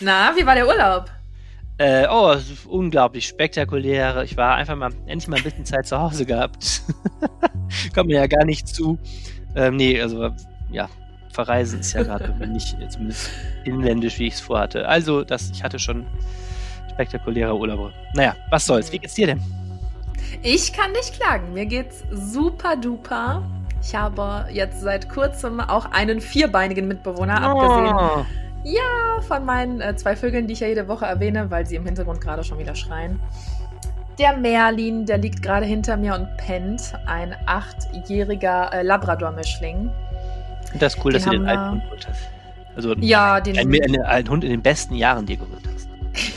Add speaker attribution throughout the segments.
Speaker 1: Na, wie war der Urlaub?
Speaker 2: Äh, oh, unglaublich spektakulär. Ich war einfach mal, endlich mal ein bisschen Zeit zu Hause gehabt. Kommt mir ja gar nicht zu. Ähm, nee, also, ja, verreisen ist ja gerade nicht, zumindest inländisch, wie ich es vorhatte. Also, das, ich hatte schon spektakuläre Urlaube. Naja, was soll's. Wie geht's dir denn?
Speaker 1: Ich kann nicht klagen. Mir geht's super duper. Ich habe jetzt seit kurzem auch einen vierbeinigen Mitbewohner, oh. abgesehen. Ja, von meinen äh, zwei Vögeln, die ich ja jede Woche erwähne, weil sie im Hintergrund gerade schon wieder schreien. Der Merlin, der liegt gerade hinter mir und pennt. Ein achtjähriger äh, Labrador-Mischling.
Speaker 2: Das ist cool, den dass du den alten Hund hast. Also
Speaker 1: ja, den
Speaker 2: ein, ein, ein Hund in den besten Jahren dir geholt hast.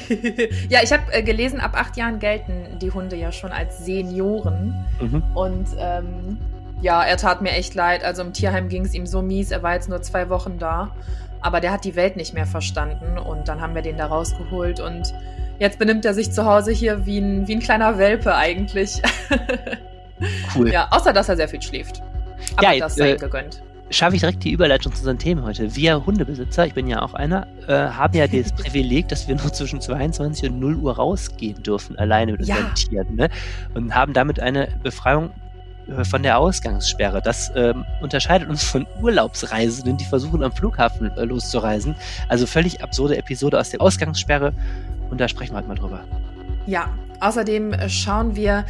Speaker 1: ja, ich habe äh, gelesen, ab acht Jahren gelten die Hunde ja schon als Senioren. Mhm. Und ähm, ja, er tat mir echt leid. Also im Tierheim ging es ihm so mies. Er war jetzt nur zwei Wochen da. Aber der hat die Welt nicht mehr verstanden. Und dann haben wir den da rausgeholt. Und jetzt benimmt er sich zu Hause hier wie ein, wie ein kleiner Welpe eigentlich. cool. Ja, außer dass er sehr viel schläft. Aber ja, das sei äh, gegönnt
Speaker 2: schaffe ich direkt die Überleitung zu unseren Themen heute. Wir Hundebesitzer, ich bin ja auch einer, äh, haben ja das Privileg, dass wir nur zwischen 22 und 0 Uhr rausgehen dürfen, alleine mit unseren ja. Tieren. Ne? Und haben damit eine Befreiung von der Ausgangssperre. Das ähm, unterscheidet uns von Urlaubsreisenden, die versuchen am Flughafen äh, loszureisen. Also völlig absurde Episode aus der Ausgangssperre. Und da sprechen wir halt mal drüber.
Speaker 1: Ja, außerdem äh, schauen wir,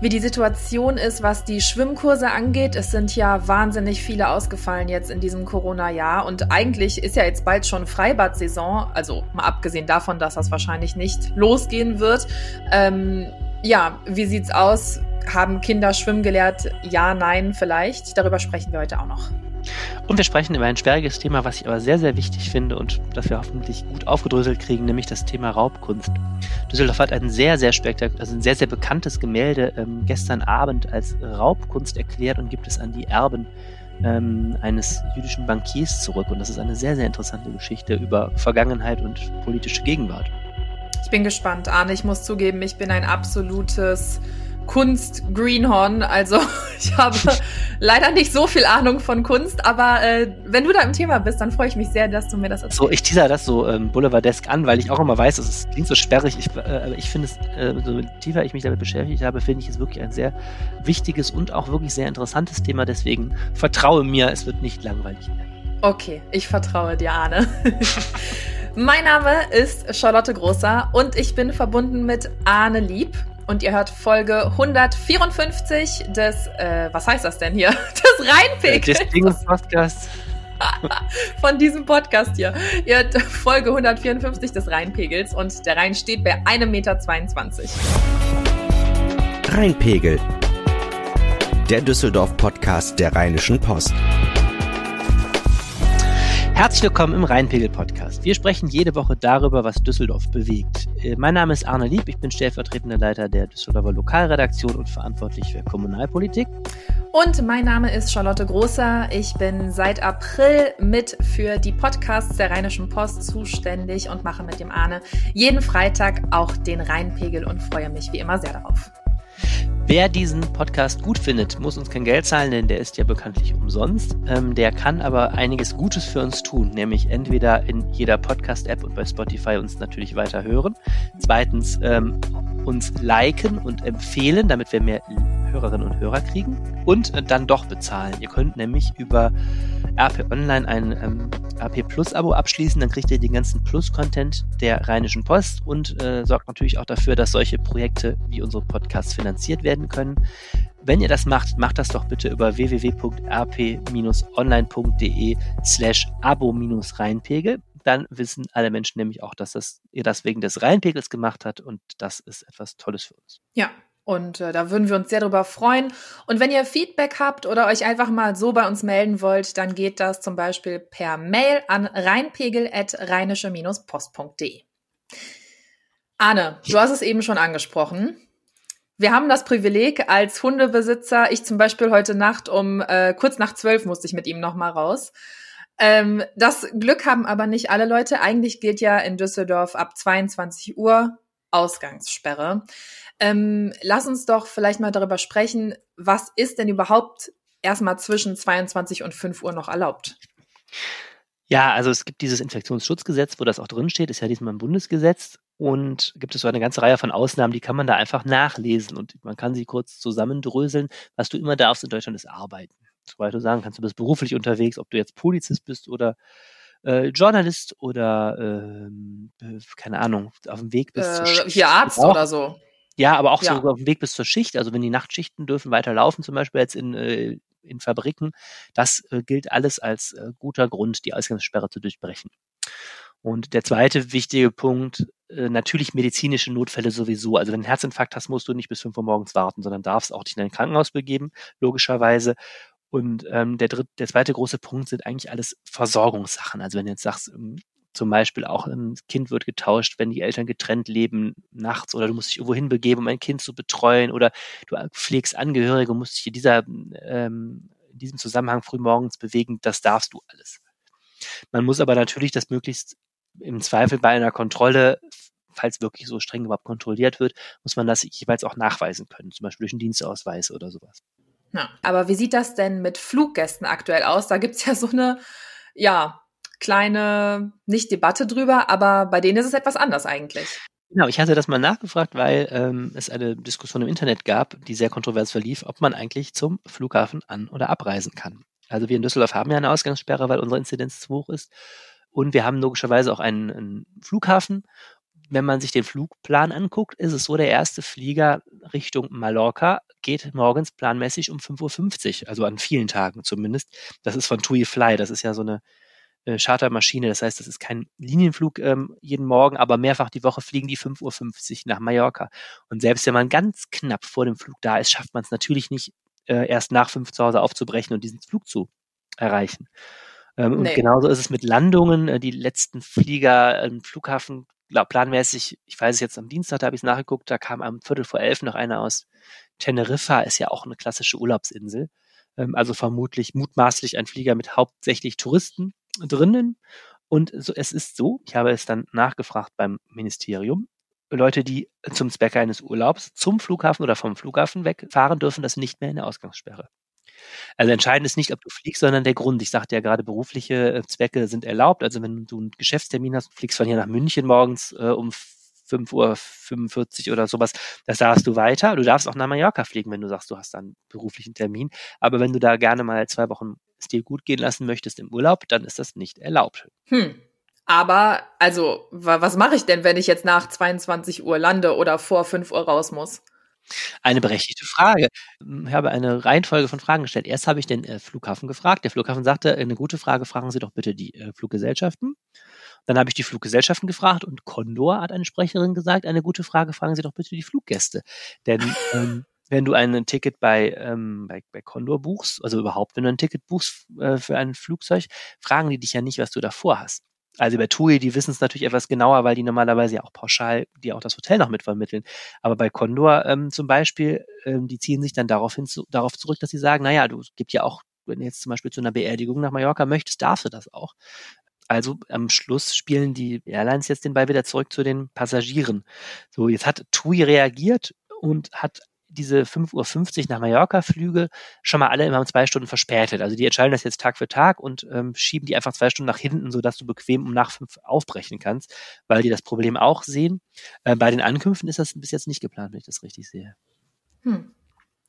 Speaker 1: wie die Situation ist, was die Schwimmkurse angeht. Es sind ja wahnsinnig viele ausgefallen jetzt in diesem Corona-Jahr und eigentlich ist ja jetzt bald schon Freibad-Saison, also mal abgesehen davon, dass das wahrscheinlich nicht losgehen wird. Ähm, ja, wie sieht's aus? Haben Kinder schwimmen gelehrt? Ja, nein, vielleicht. Darüber sprechen wir heute auch noch.
Speaker 2: Und wir sprechen über ein schwieriges Thema, was ich aber sehr, sehr wichtig finde und das wir hoffentlich gut aufgedröselt kriegen, nämlich das Thema Raubkunst. Düsseldorf hat ein sehr, sehr spektakulär, also ein sehr, sehr bekanntes Gemälde ähm, gestern Abend als Raubkunst erklärt und gibt es an die Erben ähm, eines jüdischen Bankiers zurück. Und das ist eine sehr, sehr interessante Geschichte über Vergangenheit und politische Gegenwart.
Speaker 1: Ich bin gespannt, Arne. Ich muss zugeben, ich bin ein absolutes Kunst Greenhorn. Also ich habe leider nicht so viel Ahnung von Kunst, aber äh, wenn du da im Thema bist, dann freue ich mich sehr, dass du mir das erzählst.
Speaker 2: So, ich teaser das so ähm, Boulevardesk an, weil ich auch immer weiß, es klingt so sperrig, ich, äh, ich finde es, äh, so tiefer ich mich damit beschäftigt habe, finde ich es wirklich ein sehr wichtiges und auch wirklich sehr interessantes Thema. Deswegen vertraue mir, es wird nicht langweilig
Speaker 1: Okay, ich vertraue dir, Arne. mein Name ist Charlotte Großer und ich bin verbunden mit Arne Lieb und ihr hört Folge 154 des, äh, was heißt das denn hier? Des Rheinpegels. Des Dinges-Podcasts. Von diesem Podcast hier. Ihr hört Folge 154 des Rheinpegels und der Rhein steht bei 1,22 Meter.
Speaker 3: Rheinpegel. Der Düsseldorf-Podcast der Rheinischen Post.
Speaker 2: Herzlich willkommen im Rheinpegel-Podcast. Wir sprechen jede Woche darüber, was Düsseldorf bewegt. Äh, mein Name ist Arne Lieb, ich bin stellvertretender Leiter der Düsseldorfer Lokalredaktion und verantwortlich für Kommunalpolitik.
Speaker 1: Und mein Name ist Charlotte Großer. Ich bin seit April mit für die Podcasts der Rheinischen Post zuständig und mache mit dem Arne jeden Freitag auch den Rheinpegel und freue mich wie immer sehr darauf.
Speaker 2: Wer diesen Podcast gut findet, muss uns kein Geld zahlen, denn der ist ja bekanntlich umsonst. Ähm, der kann aber einiges Gutes für uns tun, nämlich entweder in jeder Podcast-App und bei Spotify uns natürlich weiter hören. Zweitens ähm, uns liken und empfehlen, damit wir mehr Hörerinnen und Hörer kriegen und äh, dann doch bezahlen. Ihr könnt nämlich über RP Online ein ähm, RP Plus Abo abschließen, dann kriegt ihr den ganzen Plus-Content der Rheinischen Post und äh, sorgt natürlich auch dafür, dass solche Projekte wie unsere Podcasts finanziert werden können. Wenn ihr das macht, macht das doch bitte über www.rp-online.de slash abo-reinpegel. Dann wissen alle Menschen nämlich auch, dass das, ihr das wegen des Reinpegels gemacht habt und das ist etwas Tolles für uns.
Speaker 1: Ja, und äh, da würden wir uns sehr drüber freuen. Und wenn ihr Feedback habt oder euch einfach mal so bei uns melden wollt, dann geht das zum Beispiel per Mail an reinpegel.rheinische-post.de. Arne, du hast es eben schon angesprochen. Wir haben das Privileg als Hundebesitzer, ich zum Beispiel heute Nacht um äh, kurz nach zwölf musste ich mit ihm noch mal raus. Ähm, das Glück haben aber nicht alle Leute. Eigentlich gilt ja in Düsseldorf ab 22 Uhr Ausgangssperre. Ähm, lass uns doch vielleicht mal darüber sprechen, was ist denn überhaupt erstmal zwischen 22 und 5 Uhr noch erlaubt?
Speaker 2: Ja, also es gibt dieses Infektionsschutzgesetz, wo das auch drinsteht, ist ja diesmal ein Bundesgesetz und gibt es so eine ganze Reihe von Ausnahmen, die kann man da einfach nachlesen und man kann sie kurz zusammendröseln. Was du immer darfst in Deutschland ist arbeiten. Soweit du sagen kannst, du bist beruflich unterwegs, ob du jetzt Polizist bist oder äh, Journalist oder ähm, äh, keine Ahnung, auf dem Weg
Speaker 1: bist äh, zur Hier Arzt auch. oder so.
Speaker 2: Ja, aber auch ja. so auf dem Weg bis zur Schicht. Also wenn die Nachtschichten dürfen weiter laufen, zum Beispiel jetzt in, äh, in Fabriken, das äh, gilt alles als äh, guter Grund, die Ausgangssperre zu durchbrechen. Und der zweite wichtige Punkt, äh, natürlich medizinische Notfälle sowieso. Also wenn du einen Herzinfarkt hast, musst du nicht bis fünf Uhr morgens warten, sondern darfst auch dich in ein Krankenhaus begeben, logischerweise. Und ähm, der, dritte, der zweite große Punkt sind eigentlich alles Versorgungssachen. Also wenn du jetzt sagst, ähm, zum Beispiel auch ein Kind wird getauscht, wenn die Eltern getrennt leben nachts oder du musst dich irgendwo hinbegeben, um ein Kind zu betreuen oder du pflegst Angehörige, musst dich in, dieser, ähm, in diesem Zusammenhang frühmorgens bewegen, das darfst du alles. Man muss aber natürlich das möglichst im Zweifel bei einer Kontrolle, falls wirklich so streng überhaupt kontrolliert wird, muss man das jeweils auch nachweisen können, zum Beispiel durch einen Dienstausweis oder sowas.
Speaker 1: Ja, aber wie sieht das denn mit Fluggästen aktuell aus? Da gibt's ja so eine, ja, kleine, nicht Debatte drüber, aber bei denen ist es etwas anders eigentlich.
Speaker 2: Genau, ich hatte das mal nachgefragt, weil ähm, es eine Diskussion im Internet gab, die sehr kontrovers verlief, ob man eigentlich zum Flughafen an- oder abreisen kann. Also wir in Düsseldorf haben ja eine Ausgangssperre, weil unsere Inzidenz zu hoch ist. Und wir haben logischerweise auch einen, einen Flughafen. Wenn man sich den Flugplan anguckt, ist es so, der erste Flieger Richtung Mallorca geht morgens planmäßig um 5.50 Uhr, also an vielen Tagen zumindest. Das ist von TUI Fly, das ist ja so eine äh, Chartermaschine. Das heißt, das ist kein Linienflug ähm, jeden Morgen, aber mehrfach die Woche fliegen die 5.50 Uhr nach Mallorca. Und selbst wenn man ganz knapp vor dem Flug da ist, schafft man es natürlich nicht, äh, erst nach fünf zu Hause aufzubrechen und diesen Flug zu erreichen. Ähm, nee. Und genauso ist es mit Landungen. Äh, die letzten Flieger im Flughafen glaub, planmäßig, ich weiß es jetzt am Dienstag, da habe ich es nachgeguckt, da kam am Viertel vor elf noch einer aus Teneriffa, ist ja auch eine klassische Urlaubsinsel. Ähm, also vermutlich mutmaßlich ein Flieger mit hauptsächlich Touristen drinnen. Und so, es ist so, ich habe es dann nachgefragt beim Ministerium, Leute, die zum Zwecke eines Urlaubs zum Flughafen oder vom Flughafen wegfahren, dürfen das nicht mehr in der Ausgangssperre. Also entscheidend ist nicht, ob du fliegst, sondern der Grund. Ich sagte ja gerade, berufliche äh, Zwecke sind erlaubt. Also wenn du einen Geschäftstermin hast, fliegst von hier nach München morgens äh, um 5.45 Uhr oder sowas, das darfst du weiter. Du darfst auch nach Mallorca fliegen, wenn du sagst, du hast da einen beruflichen Termin. Aber wenn du da gerne mal zwei Wochen es dir gut gehen lassen möchtest im Urlaub, dann ist das nicht erlaubt.
Speaker 1: Hm. Aber, also, was mache ich denn, wenn ich jetzt nach 22 Uhr lande oder vor 5 Uhr raus muss?
Speaker 2: Eine berechtigte Frage. Ich habe eine Reihenfolge von Fragen gestellt. Erst habe ich den äh, Flughafen gefragt. Der Flughafen sagte, eine gute Frage, fragen Sie doch bitte die äh, Fluggesellschaften. Dann habe ich die Fluggesellschaften gefragt und Condor hat eine Sprecherin gesagt, eine gute Frage, fragen Sie doch bitte die Fluggäste. Denn ähm, wenn du ein Ticket bei, ähm, bei, bei Condor buchst, also überhaupt, wenn du ein Ticket buchst äh, für ein Flugzeug, fragen die dich ja nicht, was du davor hast. Also bei TUI, die wissen es natürlich etwas genauer, weil die normalerweise ja auch pauschal die auch das Hotel noch mitvermitteln. Aber bei Condor ähm, zum Beispiel, ähm, die ziehen sich dann darauf, hin zu, darauf zurück, dass sie sagen, naja, du gibt ja auch, wenn du jetzt zum Beispiel zu einer Beerdigung nach Mallorca möchtest, darfst du das auch. Also am Schluss spielen die Airlines jetzt den Ball wieder zurück zu den Passagieren. So, jetzt hat TUI reagiert und hat diese 5.50 Uhr nach Mallorca-Flüge schon mal alle immer um zwei Stunden verspätet. Also die entscheiden das jetzt Tag für Tag und ähm, schieben die einfach zwei Stunden nach hinten, sodass du bequem um nach fünf aufbrechen kannst, weil die das Problem auch sehen. Äh, bei den Ankünften ist das bis jetzt nicht geplant, wenn ich das richtig sehe.
Speaker 1: Hm.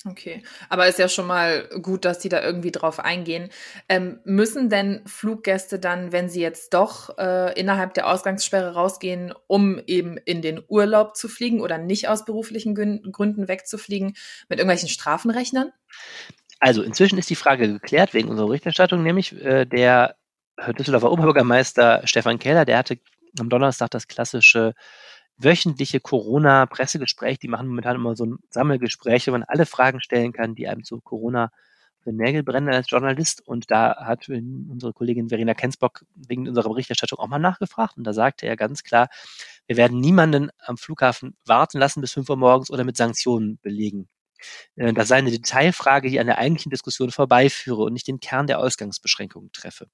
Speaker 1: Okay, aber ist ja schon mal gut, dass die da irgendwie drauf eingehen. Ähm, müssen denn Fluggäste dann, wenn sie jetzt doch äh, innerhalb der Ausgangssperre rausgehen, um eben in den Urlaub zu fliegen oder nicht aus beruflichen Gründen wegzufliegen, mit irgendwelchen Strafen rechnen?
Speaker 2: Also inzwischen ist die Frage geklärt wegen unserer Berichterstattung, nämlich äh, der Düsseldorfer Oberbürgermeister Stefan Keller, der hatte am Donnerstag das klassische wöchentliche Corona-Pressegespräch. Die machen momentan immer so ein Sammelgespräch, wo man alle Fragen stellen kann, die einem zu Corona den Nägel brennen als Journalist. Und da hat unsere Kollegin Verena Kensbock wegen unserer Berichterstattung auch mal nachgefragt. Und da sagte er ganz klar, wir werden niemanden am Flughafen warten lassen bis 5 Uhr morgens oder mit Sanktionen belegen. Äh, das sei eine Detailfrage, die an der eigentlichen Diskussion vorbeiführe und nicht den Kern der Ausgangsbeschränkungen treffe.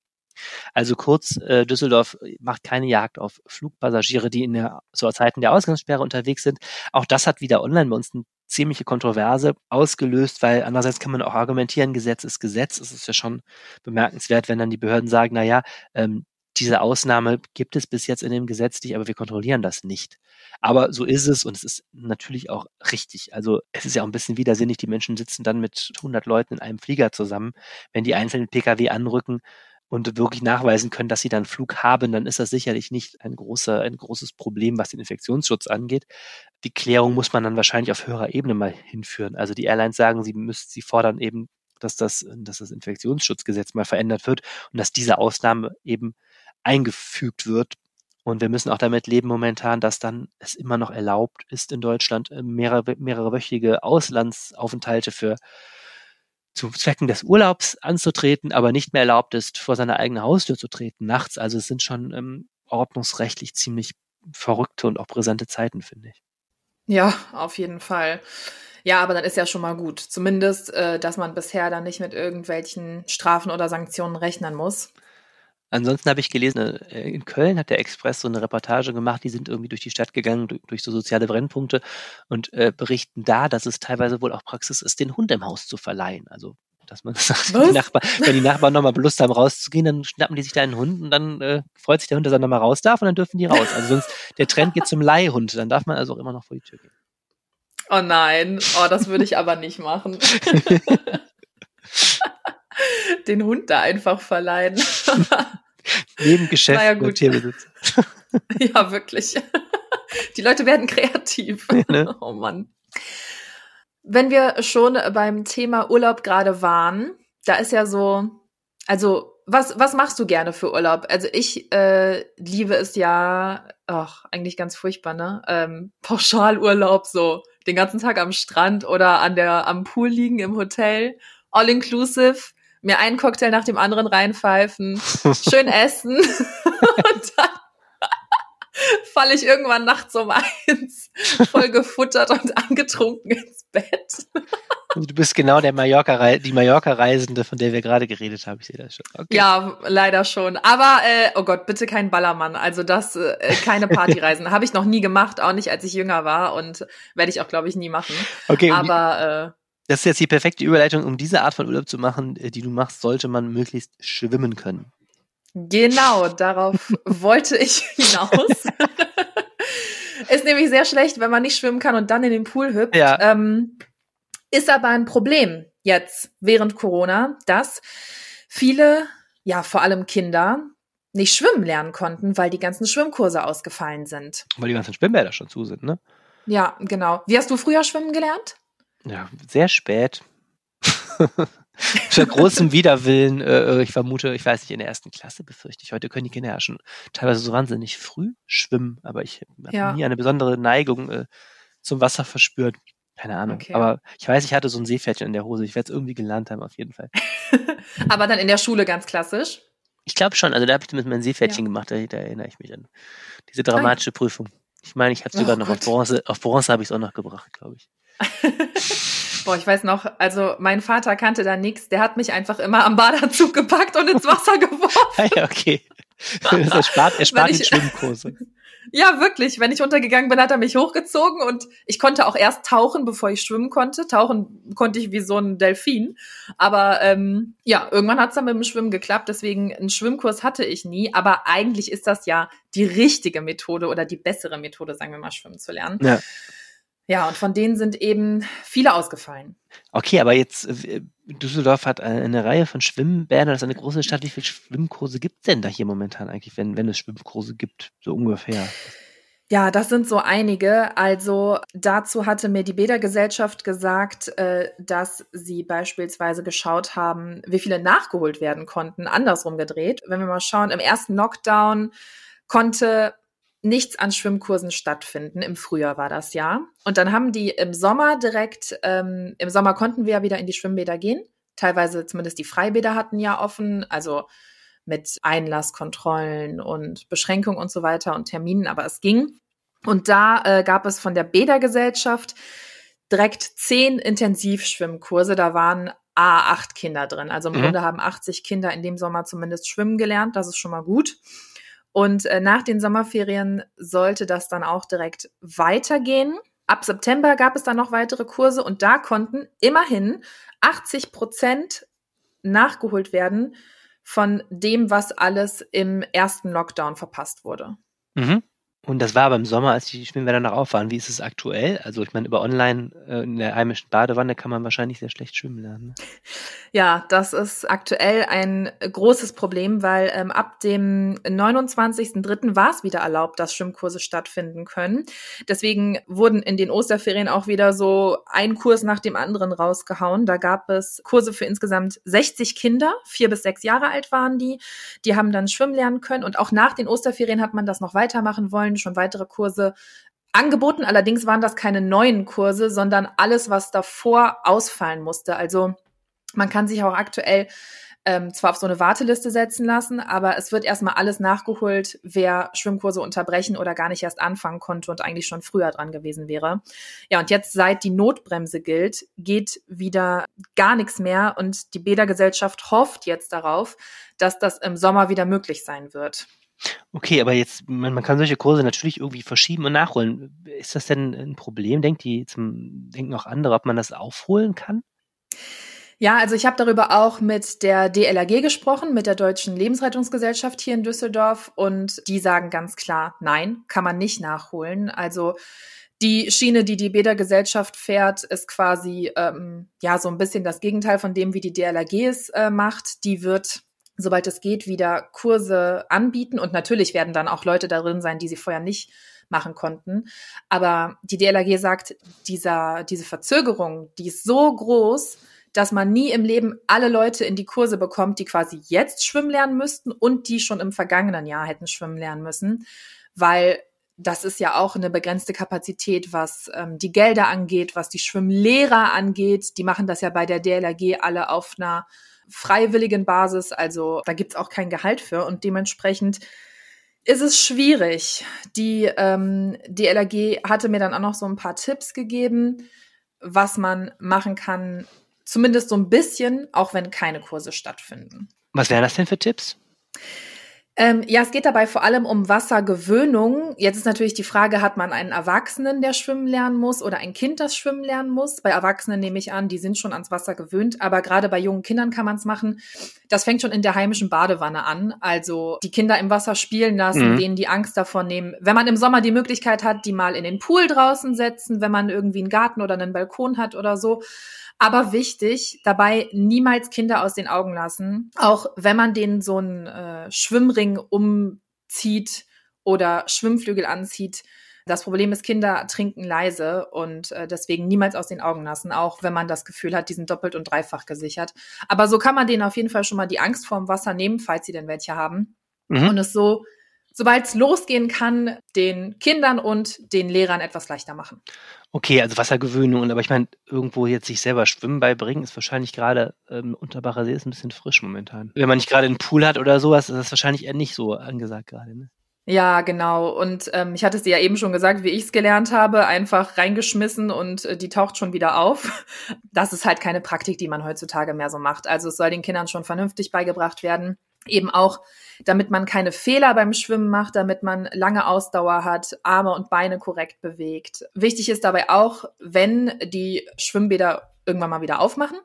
Speaker 2: Also kurz, äh, Düsseldorf macht keine Jagd auf Flugpassagiere, die in der, zu Zeiten der Ausgangssperre unterwegs sind. Auch das hat wieder online bei uns eine ziemliche Kontroverse ausgelöst, weil andererseits kann man auch argumentieren, Gesetz ist Gesetz. Es ist ja schon bemerkenswert, wenn dann die Behörden sagen, na ja, ähm, diese Ausnahme gibt es bis jetzt in dem Gesetz nicht, aber wir kontrollieren das nicht. Aber so ist es und es ist natürlich auch richtig. Also es ist ja auch ein bisschen widersinnig, die Menschen sitzen dann mit 100 Leuten in einem Flieger zusammen. Wenn die einzelnen Pkw anrücken, und wirklich nachweisen können, dass sie dann Flug haben, dann ist das sicherlich nicht ein großer, ein großes Problem, was den Infektionsschutz angeht. Die Klärung muss man dann wahrscheinlich auf höherer Ebene mal hinführen. Also die Airlines sagen, sie müssen, sie fordern eben, dass das, dass das Infektionsschutzgesetz mal verändert wird und dass diese Ausnahme eben eingefügt wird. Und wir müssen auch damit leben momentan, dass dann es immer noch erlaubt ist in Deutschland mehrere, mehrere wöchige Auslandsaufenthalte für zu Zwecken des Urlaubs anzutreten, aber nicht mehr erlaubt ist, vor seine eigene Haustür zu treten nachts. Also es sind schon ähm, ordnungsrechtlich ziemlich verrückte und auch präsente Zeiten, finde ich.
Speaker 1: Ja, auf jeden Fall. Ja, aber dann ist ja schon mal gut. Zumindest, äh, dass man bisher dann nicht mit irgendwelchen Strafen oder Sanktionen rechnen muss.
Speaker 2: Ansonsten habe ich gelesen, äh, in Köln hat der Express so eine Reportage gemacht, die sind irgendwie durch die Stadt gegangen, durch, so soziale Brennpunkte und äh, berichten da, dass es teilweise wohl auch Praxis ist, den Hund im Haus zu verleihen. Also dass man sagt, die Nachbar, wenn die Nachbarn nochmal Lust haben, rauszugehen, dann schnappen die sich da einen Hund und dann äh, freut sich der Hund, dass er nochmal raus darf und dann dürfen die raus. Also sonst, der Trend geht zum Leihhund, dann darf man also auch immer noch vor die Tür gehen.
Speaker 1: Oh nein, oh, das würde ich aber nicht machen. den Hund da einfach verleihen.
Speaker 2: Neben Geschäft naja, gut. Tierbesitz.
Speaker 1: ja, wirklich. Die Leute werden kreativ. Ja, ne? Oh Mann. Wenn wir schon beim Thema Urlaub gerade waren, da ist ja so, also was, was machst du gerne für Urlaub? Also ich äh, liebe es ja, ach, eigentlich ganz furchtbar, ne? Ähm, Pauschalurlaub, so den ganzen Tag am Strand oder an der, am Pool liegen im Hotel, all inclusive mir einen Cocktail nach dem anderen reinpfeifen, schön essen und dann falle ich irgendwann nachts um eins, voll gefuttert und angetrunken ins Bett.
Speaker 2: Du bist genau der Mallorca, die Mallorca-Reisende, von der wir gerade geredet haben. Ich sehe das schon.
Speaker 1: Okay. Ja, leider schon. Aber, äh, oh Gott, bitte kein Ballermann. Also das, äh, keine Partyreisen. Habe ich noch nie gemacht, auch nicht, als ich jünger war und werde ich auch, glaube ich, nie machen. Okay. Aber,
Speaker 2: das ist jetzt die perfekte Überleitung, um diese Art von Urlaub zu machen, äh, die du machst, sollte man möglichst schwimmen können.
Speaker 1: Genau, darauf wollte ich hinaus. ist nämlich sehr schlecht, wenn man nicht schwimmen kann und dann in den Pool hüpft. Ja. Ähm, ist aber ein Problem jetzt während Corona, dass viele, ja vor allem Kinder, nicht schwimmen lernen konnten, weil die ganzen Schwimmkurse ausgefallen sind.
Speaker 2: Weil die ganzen Schwimmbäder schon zu sind, ne?
Speaker 1: Ja, genau. Wie hast du früher schwimmen gelernt?
Speaker 2: Ja, sehr spät. Für großem Widerwillen, äh, ich vermute, ich weiß nicht, in der ersten Klasse befürchte ich. Heute können die Kinder ja schon teilweise so wahnsinnig früh schwimmen, aber ich habe ja. nie eine besondere Neigung äh, zum Wasser verspürt. Keine Ahnung. Okay. Aber ich weiß, ich hatte so ein Seepferdchen in der Hose. Ich werde es irgendwie gelernt haben, auf jeden Fall.
Speaker 1: aber dann in der Schule ganz klassisch?
Speaker 2: Ich glaube schon. Also da habe ich mit meinem Seepferdchen ja. gemacht, da, da, erinnere ich mich an diese dramatische Prüfung. Ich meine, ich habe sogar oh, noch Gott. auf Bronze, auf Bronze habe ich es auch noch gebracht, glaube ich.
Speaker 1: Boah, ich weiß noch, also mein Vater kannte da nichts. Der hat mich einfach immer am Badeanzug gepackt und ins Wasser geworfen.
Speaker 2: Ja, okay. er spart, er spart die Schwimmkurse.
Speaker 1: Ja, wirklich. Wenn ich untergegangen bin, hat er mich hochgezogen und ich konnte auch erst tauchen, bevor ich schwimmen konnte. Tauchen konnte ich wie so ein Delfin. Aber ähm, ja, irgendwann hat es dann mit dem Schwimmen geklappt. Deswegen einen Schwimmkurs hatte ich nie. Aber eigentlich ist das ja die richtige Methode oder die bessere Methode, sagen wir mal, schwimmen zu lernen. Ja. Ja, und von denen sind eben viele ausgefallen.
Speaker 2: Okay, aber jetzt, äh, Düsseldorf hat eine Reihe von Schwimmbädern, das ist eine große Stadt. Wie viele Schwimmkurse gibt es denn da hier momentan eigentlich, wenn, wenn es Schwimmkurse gibt, so ungefähr?
Speaker 1: Ja, das sind so einige. Also dazu hatte mir die Bädergesellschaft gesagt, äh, dass sie beispielsweise geschaut haben, wie viele nachgeholt werden konnten, andersrum gedreht. Wenn wir mal schauen, im ersten Lockdown konnte nichts an Schwimmkursen stattfinden. Im Frühjahr war das ja. Und dann haben die im Sommer direkt, ähm, im Sommer konnten wir ja wieder in die Schwimmbäder gehen. Teilweise zumindest die Freibäder hatten ja offen, also mit Einlasskontrollen und Beschränkungen und so weiter und Terminen, aber es ging. Und da äh, gab es von der Bädergesellschaft direkt zehn Intensivschwimmkurse. Da waren A, acht Kinder drin. Also im mhm. Grunde haben 80 Kinder in dem Sommer zumindest schwimmen gelernt. Das ist schon mal gut. Und äh, nach den Sommerferien sollte das dann auch direkt weitergehen. Ab September gab es dann noch weitere Kurse und da konnten immerhin 80 Prozent nachgeholt werden von dem, was alles im ersten Lockdown verpasst wurde.
Speaker 2: Mhm. Und das war aber im Sommer, als die Schwimmbäder noch auf waren. Wie ist es aktuell? Also ich meine, über online äh, in der heimischen Badewanne kann man wahrscheinlich sehr schlecht schwimmen lernen. Ne?
Speaker 1: Ja, das ist aktuell ein großes Problem, weil ähm, ab dem 29.03. war es wieder erlaubt, dass Schwimmkurse stattfinden können. Deswegen wurden in den Osterferien auch wieder so ein Kurs nach dem anderen rausgehauen. Da gab es Kurse für insgesamt 60 Kinder, vier bis sechs Jahre alt waren die. Die haben dann schwimmen lernen können und auch nach den Osterferien hat man das noch weitermachen wollen schon weitere Kurse angeboten. Allerdings waren das keine neuen Kurse, sondern alles, was davor ausfallen musste. Also man kann sich auch aktuell ähm, zwar auf so eine Warteliste setzen lassen, aber es wird erstmal alles nachgeholt, wer Schwimmkurse unterbrechen oder gar nicht erst anfangen konnte und eigentlich schon früher dran gewesen wäre. Ja, und jetzt, seit die Notbremse gilt, geht wieder gar nichts mehr und die Bädergesellschaft hofft jetzt darauf, dass das im Sommer wieder möglich sein wird.
Speaker 2: Okay, aber jetzt, man, man kann solche Kurse natürlich irgendwie verschieben und nachholen. Ist das denn ein Problem? Denkt die zum, denken auch andere, ob man das aufholen kann?
Speaker 1: Ja, also ich habe darüber auch mit der DLRG gesprochen, mit der Deutschen Lebensrettungsgesellschaft hier in Düsseldorf und die sagen ganz klar, nein, kann man nicht nachholen. Also die Schiene, die die Bädergesellschaft fährt, ist quasi ähm, ja so ein bisschen das Gegenteil von dem, wie die DLRG es äh, macht. Die wird sobald es geht, wieder Kurse anbieten. Und natürlich werden dann auch Leute darin sein, die sie vorher nicht machen konnten. Aber die DLRG sagt, dieser, diese Verzögerung, die ist so groß, dass man nie im Leben alle Leute in die Kurse bekommt, die quasi jetzt schwimmen lernen müssten und die schon im vergangenen Jahr hätten schwimmen lernen müssen, weil das ist ja auch eine begrenzte Kapazität, was ähm, die Gelder angeht, was die Schwimmlehrer angeht. Die machen das ja bei der DLRG alle auf einer freiwilligen Basis, also da gibt's auch kein Gehalt für und dementsprechend ist es schwierig. Die, ähm, die hatte mir dann auch noch so ein paar Tipps gegeben, was man machen kann, zumindest so ein bisschen, auch wenn keine Kurse stattfinden.
Speaker 2: Was wären das denn für Tipps?
Speaker 1: Ähm, ja, es geht dabei vor allem um Wassergewöhnung. Jetzt ist natürlich die Frage, hat man einen Erwachsenen, der schwimmen lernen muss oder ein Kind, das schwimmen lernen muss? Bei Erwachsenen nehme ich an, die sind schon ans Wasser gewöhnt, aber gerade bei jungen Kindern kann man es machen. Das fängt schon in der heimischen Badewanne an. Also die Kinder im Wasser spielen lassen, mhm. denen die Angst davor nehmen. Wenn man im Sommer die Möglichkeit hat, die mal in den Pool draußen setzen, wenn man irgendwie einen Garten oder einen Balkon hat oder so. Aber wichtig, dabei niemals Kinder aus den Augen lassen. Auch wenn man denen so einen äh, Schwimmring umzieht oder Schwimmflügel anzieht. Das Problem ist, Kinder trinken leise und äh, deswegen niemals aus den Augen lassen, auch wenn man das Gefühl hat, die sind doppelt und dreifach gesichert. Aber so kann man denen auf jeden Fall schon mal die Angst vorm Wasser nehmen, falls sie denn welche haben. Mhm. Und es so sobald es losgehen kann, den Kindern und den Lehrern etwas leichter machen.
Speaker 2: Okay, also Wassergewöhnung, aber ich meine, irgendwo jetzt sich selber Schwimmen beibringen, ist wahrscheinlich gerade ähm, Unterbacher See ist ein bisschen frisch momentan. Wenn man nicht gerade einen Pool hat oder sowas, ist das wahrscheinlich eher nicht so angesagt gerade. Ne?
Speaker 1: Ja, genau. Und ähm, ich hatte es dir ja eben schon gesagt, wie ich es gelernt habe, einfach reingeschmissen und äh, die taucht schon wieder auf. Das ist halt keine Praktik, die man heutzutage mehr so macht. Also es soll den Kindern schon vernünftig beigebracht werden. Eben auch, damit man keine Fehler beim Schwimmen macht, damit man lange Ausdauer hat, Arme und Beine korrekt bewegt. Wichtig ist dabei auch, wenn die Schwimmbäder irgendwann mal wieder aufmachen,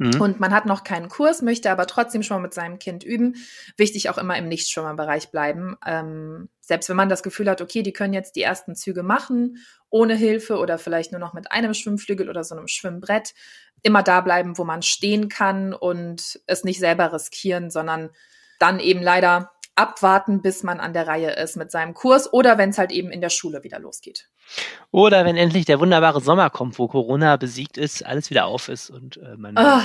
Speaker 1: mhm. und man hat noch keinen Kurs, möchte aber trotzdem schon mal mit seinem Kind üben. Wichtig auch immer im Nichtschwimmerbereich bleiben. Ähm, selbst wenn man das Gefühl hat, okay, die können jetzt die ersten Züge machen, ohne Hilfe oder vielleicht nur noch mit einem Schwimmflügel oder so einem Schwimmbrett, immer da bleiben, wo man stehen kann und es nicht selber riskieren, sondern dann eben leider abwarten, bis man an der Reihe ist mit seinem Kurs oder wenn es halt eben in der Schule wieder losgeht.
Speaker 2: Oder wenn endlich der wunderbare Sommer kommt, wo Corona besiegt ist, alles wieder auf ist und äh, man oh.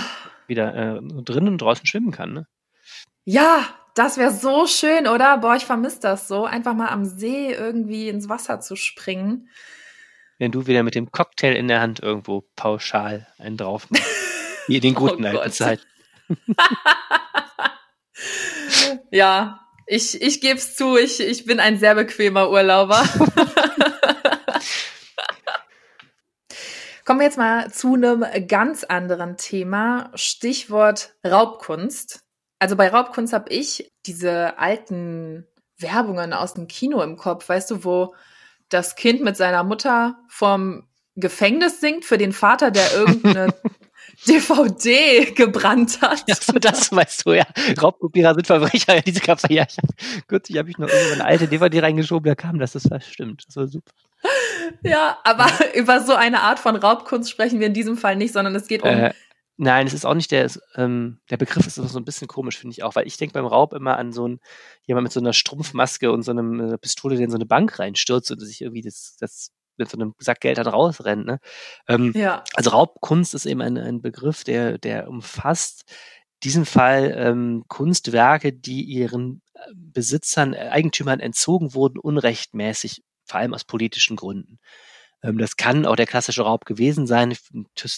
Speaker 2: wieder äh, drinnen und draußen schwimmen kann. Ne?
Speaker 1: Ja, das wäre so schön, oder? Boah, ich vermisse das so, einfach mal am See irgendwie ins Wasser zu springen.
Speaker 2: Wenn du wieder mit dem Cocktail in der Hand irgendwo pauschal einen drauf machst. Wie in den guten oh alten Zeiten.
Speaker 1: ja, ich, ich gebe es zu, ich, ich bin ein sehr bequemer Urlauber. Kommen wir jetzt mal zu einem ganz anderen Thema. Stichwort Raubkunst. Also bei Raubkunst habe ich diese alten Werbungen aus dem Kino im Kopf, weißt du, wo das Kind mit seiner Mutter vom Gefängnis singt für den Vater, der irgendeine DVD gebrannt hat.
Speaker 2: Ja, so das weißt du, ja. Raubkopierer sind Verbrecher, ja, diese Kapsel. Ja, ich hab, kürzlich habe ich noch irgendwann eine alte DVD reingeschoben, da kam das, das war stimmt. Das war super.
Speaker 1: Ja, aber über so eine Art von Raubkunst sprechen wir in diesem Fall nicht, sondern es geht um. Äh,
Speaker 2: nein, es ist auch nicht der, ähm, der Begriff ist so ein bisschen komisch, finde ich auch, weil ich denke beim Raub immer an so ein, jemand mit so einer Strumpfmaske und so einer äh, Pistole, der in so eine Bank reinstürzt und sich irgendwie das, das mit so einem Sack Geld dann rausrennt. Ne? Ähm, ja. Also Raubkunst ist eben ein, ein Begriff, der, der umfasst diesen Fall ähm, Kunstwerke, die ihren äh, Besitzern, Eigentümern entzogen wurden, unrechtmäßig, vor allem aus politischen Gründen. Ähm, das kann auch der klassische Raub gewesen sein.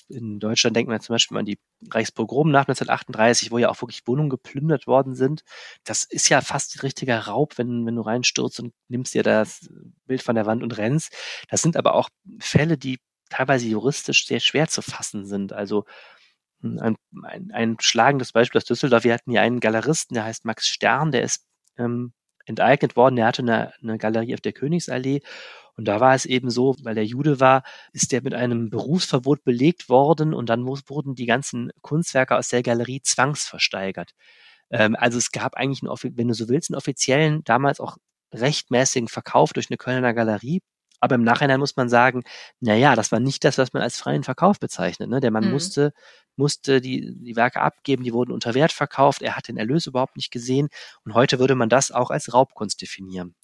Speaker 2: In Deutschland denken wir zum Beispiel an die Reichspogrom nach 1938, wo ja auch wirklich Wohnungen geplündert worden sind. Das ist ja fast richtiger Raub, wenn, wenn du reinstürzt und nimmst dir das Bild von der Wand und rennst. Das sind aber auch Fälle, die teilweise juristisch sehr schwer zu fassen sind. Also hm, ein, ein, ein schlagendes Beispiel aus Düsseldorf. Wir hatten hier einen Galeristen, der heißt Max Stern, der ist ähm, enteignet worden. Der hatte eine, eine Galerie auf der Königsallee und da war es eben so, weil der Jude war, ist der mit einem Berufsverbot belegt worden und dann wurden die ganzen Kunstwerke aus der Galerie zwangsversteigert. Ähm, also es gab eigentlich, einen, wenn du so willst, einen offiziellen, damals auch rechtmäßigen Verkauf durch eine Kölner Galerie. Aber im Nachhinein muss man sagen, na ja, das war nicht das, was man als freien Verkauf bezeichnet. Ne? Der Mann mhm. musste, musste die, die Werke abgeben, die wurden unter Wert verkauft, er hat den Erlös überhaupt nicht gesehen. Und heute würde man das auch als Raubkunst definieren.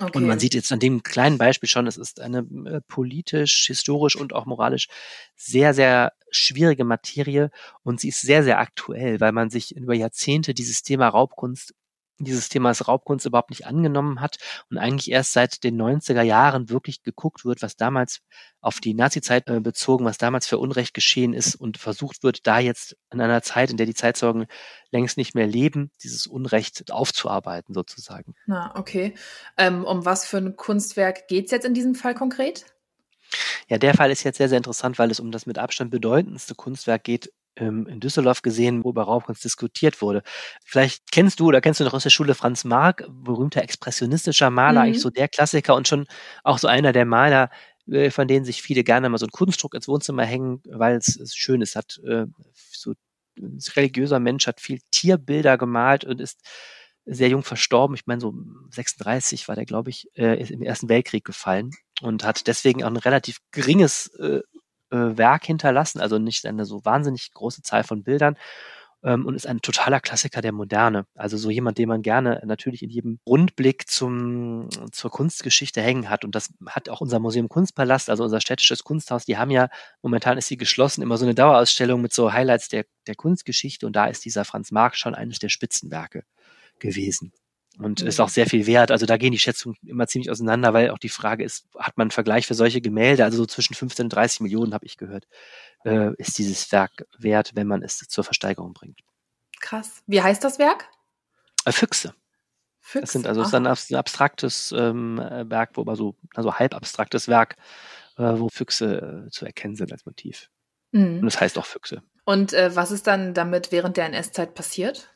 Speaker 2: Okay. Und man sieht jetzt an dem kleinen Beispiel schon, es ist eine äh, politisch, historisch und auch moralisch sehr, sehr schwierige Materie und sie ist sehr, sehr aktuell, weil man sich über Jahrzehnte dieses Thema Raubkunst dieses Themas Raubkunst überhaupt nicht angenommen hat und eigentlich erst seit den 90er Jahren wirklich geguckt wird, was damals auf die Nazi-Zeit äh, bezogen, was damals für Unrecht geschehen ist und versucht wird, da jetzt in einer Zeit, in der die Zeitzeugen längst nicht mehr leben, dieses Unrecht aufzuarbeiten sozusagen.
Speaker 1: Na, okay. Ähm, um was für ein Kunstwerk geht's jetzt in diesem Fall konkret?
Speaker 2: Ja, der Fall ist jetzt sehr, sehr interessant, weil es um das mit Abstand bedeutendste Kunstwerk geht, in Düsseldorf gesehen, wo über Raubkunst diskutiert wurde. Vielleicht kennst du oder kennst du noch aus der Schule Franz Marc, berühmter expressionistischer Maler, mhm. eigentlich so der Klassiker und schon auch so einer der Maler, äh, von denen sich viele gerne mal so ein Kunstdruck ins Wohnzimmer hängen, weil es, es schön ist, hat äh, so ein religiöser Mensch, hat viel Tierbilder gemalt und ist sehr jung verstorben. Ich meine, so 36 war der, glaube ich, äh, ist im Ersten Weltkrieg gefallen und hat deswegen auch ein relativ geringes äh, äh, Werk hinterlassen, also nicht eine so wahnsinnig große Zahl von Bildern ähm, und ist ein totaler Klassiker der Moderne. Also so jemand, den man gerne natürlich in jedem Rundblick zum, zur Kunstgeschichte hängen hat. Und das hat auch unser Museum Kunstpalast, also unser städtisches Kunsthaus, die haben ja, momentan ist sie geschlossen, immer so eine Dauerausstellung mit so Highlights der, der Kunstgeschichte und da ist dieser Franz Marc schon eines der Spitzenwerke gewesen und mhm. ist auch sehr viel wert. Also da gehen die Schätzungen immer ziemlich auseinander, weil auch die Frage ist, hat man einen Vergleich für solche Gemälde, also so zwischen 15 und 30 Millionen habe ich gehört, äh, ist dieses Werk wert, wenn man es zur Versteigerung bringt.
Speaker 1: Krass. Wie heißt das Werk?
Speaker 2: Äh, Füchse. Füchse. Das sind also ist ein abstraktes ähm, Werk, wo so also halb abstraktes Werk, äh, wo Füchse äh, zu erkennen sind als Motiv. Mhm. Und es das heißt auch Füchse.
Speaker 1: Und äh, was ist dann damit während der NS-Zeit passiert?